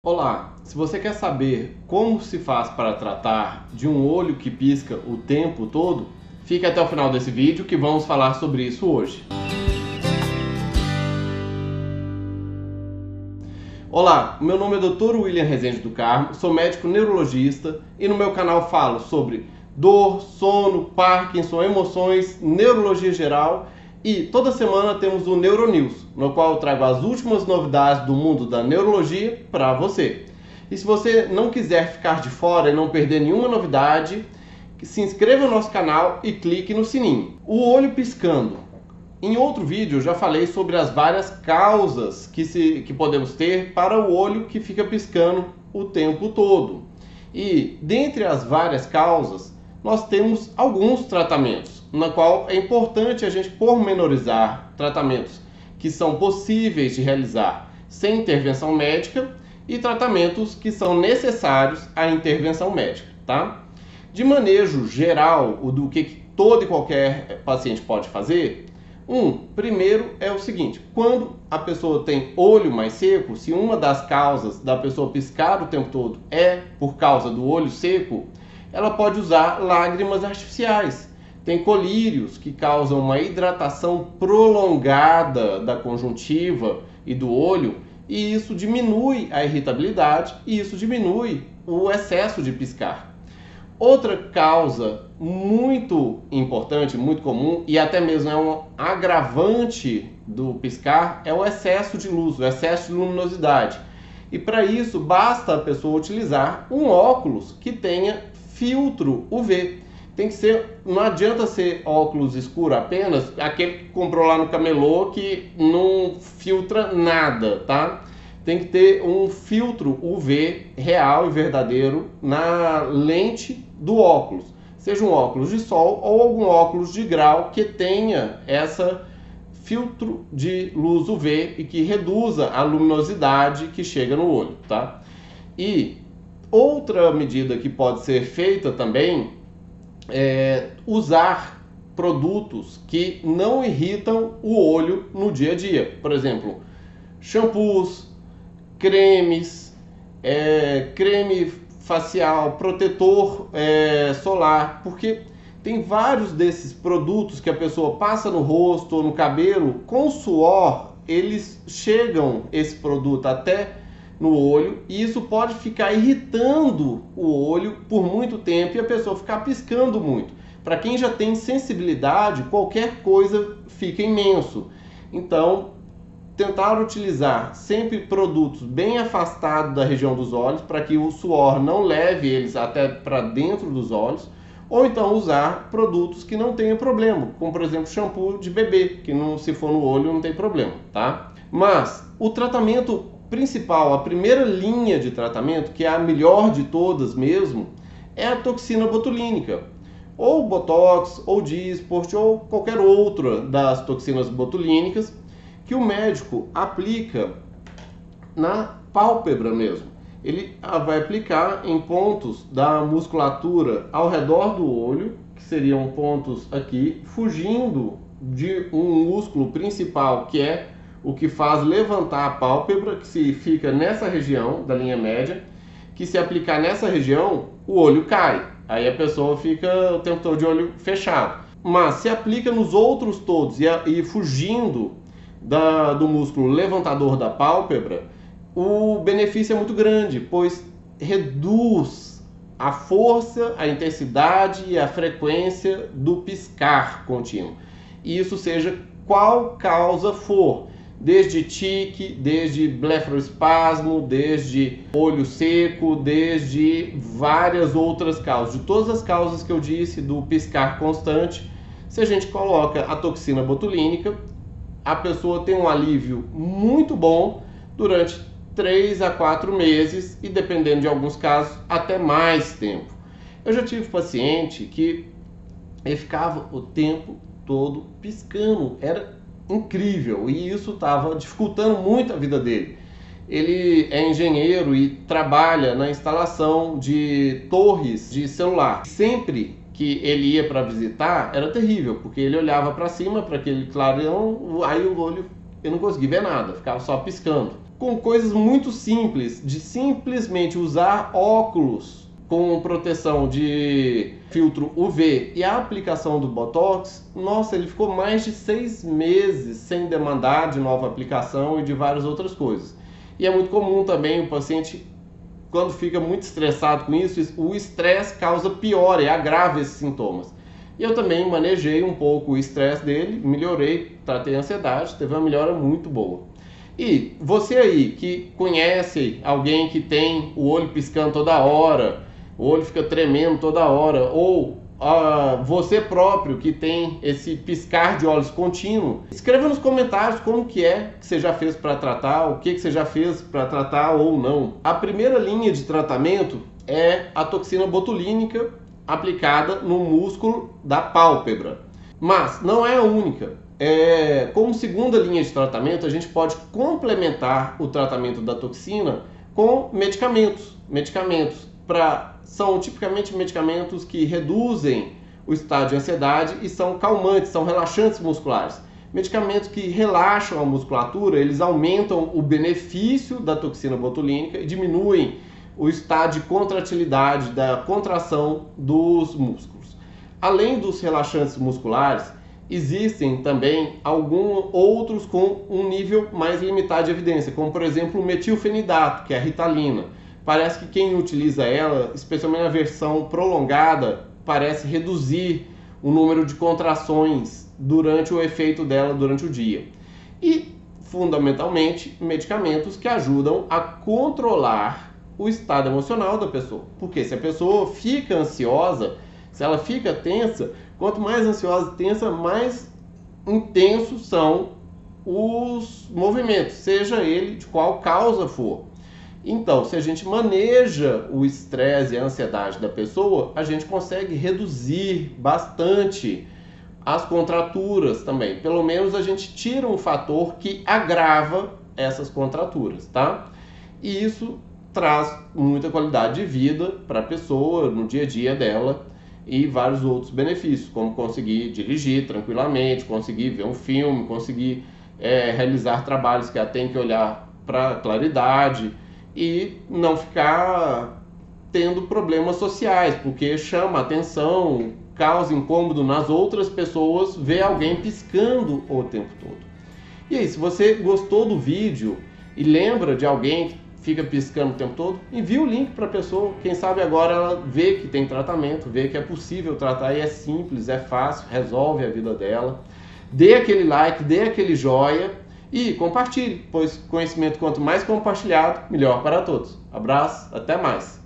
Olá, se você quer saber como se faz para tratar de um olho que pisca o tempo todo, fique até o final desse vídeo que vamos falar sobre isso hoje. Olá, meu nome é Dr. William Rezende do Carmo, sou médico neurologista e no meu canal falo sobre dor, sono, Parkinson, emoções, neurologia geral e toda semana temos o Neuronews, no qual eu trago as últimas novidades do mundo da neurologia para você. E se você não quiser ficar de fora e não perder nenhuma novidade, se inscreva no nosso canal e clique no sininho. O olho piscando. Em outro vídeo eu já falei sobre as várias causas que, se, que podemos ter para o olho que fica piscando o tempo todo. E dentre as várias causas, nós temos alguns tratamentos na qual é importante a gente pormenorizar tratamentos que são possíveis de realizar sem intervenção médica e tratamentos que são necessários à intervenção médica, tá? De manejo geral, o do que todo e qualquer paciente pode fazer, um, primeiro é o seguinte: quando a pessoa tem olho mais seco, se uma das causas da pessoa piscar o tempo todo é por causa do olho seco, ela pode usar lágrimas artificiais tem colírios que causam uma hidratação prolongada da conjuntiva e do olho, e isso diminui a irritabilidade e isso diminui o excesso de piscar. Outra causa muito importante, muito comum e até mesmo é um agravante do piscar é o excesso de luz, o excesso de luminosidade. E para isso basta a pessoa utilizar um óculos que tenha filtro UV tem que ser, não adianta ser óculos escuro apenas, aquele que comprou lá no camelô que não filtra nada, tá? Tem que ter um filtro UV real e verdadeiro na lente do óculos, seja um óculos de sol ou algum óculos de grau que tenha essa filtro de luz UV e que reduza a luminosidade que chega no olho, tá? E outra medida que pode ser feita também é, usar produtos que não irritam o olho no dia a dia. Por exemplo, shampoos, cremes, é, creme facial, protetor é, solar, porque tem vários desses produtos que a pessoa passa no rosto ou no cabelo com suor, eles chegam esse produto até no olho e isso pode ficar irritando o olho por muito tempo e a pessoa ficar piscando muito. Para quem já tem sensibilidade, qualquer coisa fica imenso. Então, tentar utilizar sempre produtos bem afastados da região dos olhos para que o suor não leve eles até para dentro dos olhos, ou então usar produtos que não tenham problema, como por exemplo shampoo de bebê, que não se for no olho não tem problema, tá? Mas o tratamento principal, a primeira linha de tratamento, que é a melhor de todas mesmo, é a toxina botulínica. Ou Botox, ou Dysport, ou qualquer outra das toxinas botulínicas que o médico aplica na pálpebra mesmo. Ele ah, vai aplicar em pontos da musculatura ao redor do olho, que seriam pontos aqui, fugindo de um músculo principal que é o que faz levantar a pálpebra, que se fica nessa região da linha média, que se aplicar nessa região, o olho cai. Aí a pessoa fica o tempo todo de olho fechado. Mas se aplica nos outros todos e, e fugindo da, do músculo levantador da pálpebra, o benefício é muito grande, pois reduz a força, a intensidade e a frequência do piscar contínuo. E isso seja qual causa for desde tique, desde blefaroespasmo, desde olho seco, desde várias outras causas. De todas as causas que eu disse do piscar constante, se a gente coloca a toxina botulínica, a pessoa tem um alívio muito bom durante 3 a 4 meses e dependendo de alguns casos, até mais tempo. Eu já tive paciente que ele ficava o tempo todo piscando, era incrível e isso estava dificultando muito a vida dele. Ele é engenheiro e trabalha na instalação de torres de celular. Sempre que ele ia para visitar era terrível, porque ele olhava para cima, para aquele clarão, aí o olho eu não conseguia ver nada, ficava só piscando. com coisas muito simples, de simplesmente usar óculos com proteção de filtro UV e a aplicação do Botox, nossa, ele ficou mais de seis meses sem demandar de nova aplicação e de várias outras coisas. E é muito comum também o paciente, quando fica muito estressado com isso, o estresse causa pior e agrava esses sintomas. E eu também manejei um pouco o estresse dele, melhorei, tratei a ansiedade, teve uma melhora muito boa. E você aí que conhece alguém que tem o olho piscando toda hora, o olho fica tremendo toda hora, ou uh, você próprio que tem esse piscar de olhos contínuo, escreva nos comentários como que é que você já fez para tratar, o que, que você já fez para tratar ou não. A primeira linha de tratamento é a toxina botulínica aplicada no músculo da pálpebra. Mas não é a única é, como segunda linha de tratamento, a gente pode complementar o tratamento da toxina com medicamentos. Medicamentos para são tipicamente medicamentos que reduzem o estado de ansiedade e são calmantes, são relaxantes musculares. Medicamentos que relaxam a musculatura, eles aumentam o benefício da toxina botulínica e diminuem o estado de contratilidade, da contração dos músculos. Além dos relaxantes musculares, existem também alguns outros com um nível mais limitado de evidência, como por exemplo o metilfenidato, que é a ritalina. Parece que quem utiliza ela, especialmente na versão prolongada, parece reduzir o número de contrações durante o efeito dela durante o dia. E, fundamentalmente, medicamentos que ajudam a controlar o estado emocional da pessoa. Porque se a pessoa fica ansiosa, se ela fica tensa, Quanto mais ansiosa e tensa, mais intensos são os movimentos, seja ele de qual causa for. Então, se a gente maneja o estresse e a ansiedade da pessoa, a gente consegue reduzir bastante as contraturas também. Pelo menos a gente tira um fator que agrava essas contraturas, tá? E isso traz muita qualidade de vida para a pessoa no dia a dia dela e vários outros benefícios, como conseguir dirigir tranquilamente, conseguir ver um filme, conseguir é, realizar trabalhos que ela tem que olhar para claridade e não ficar tendo problemas sociais, porque chama atenção, causa incômodo nas outras pessoas ver alguém piscando o tempo todo. E aí, se você gostou do vídeo e lembra de alguém fica piscando o tempo todo, envia o link para a pessoa. Quem sabe agora ela vê que tem tratamento, vê que é possível tratar e é simples, é fácil, resolve a vida dela. Dê aquele like, dê aquele joia e compartilhe, pois conhecimento quanto mais compartilhado, melhor para todos. Abraço, até mais.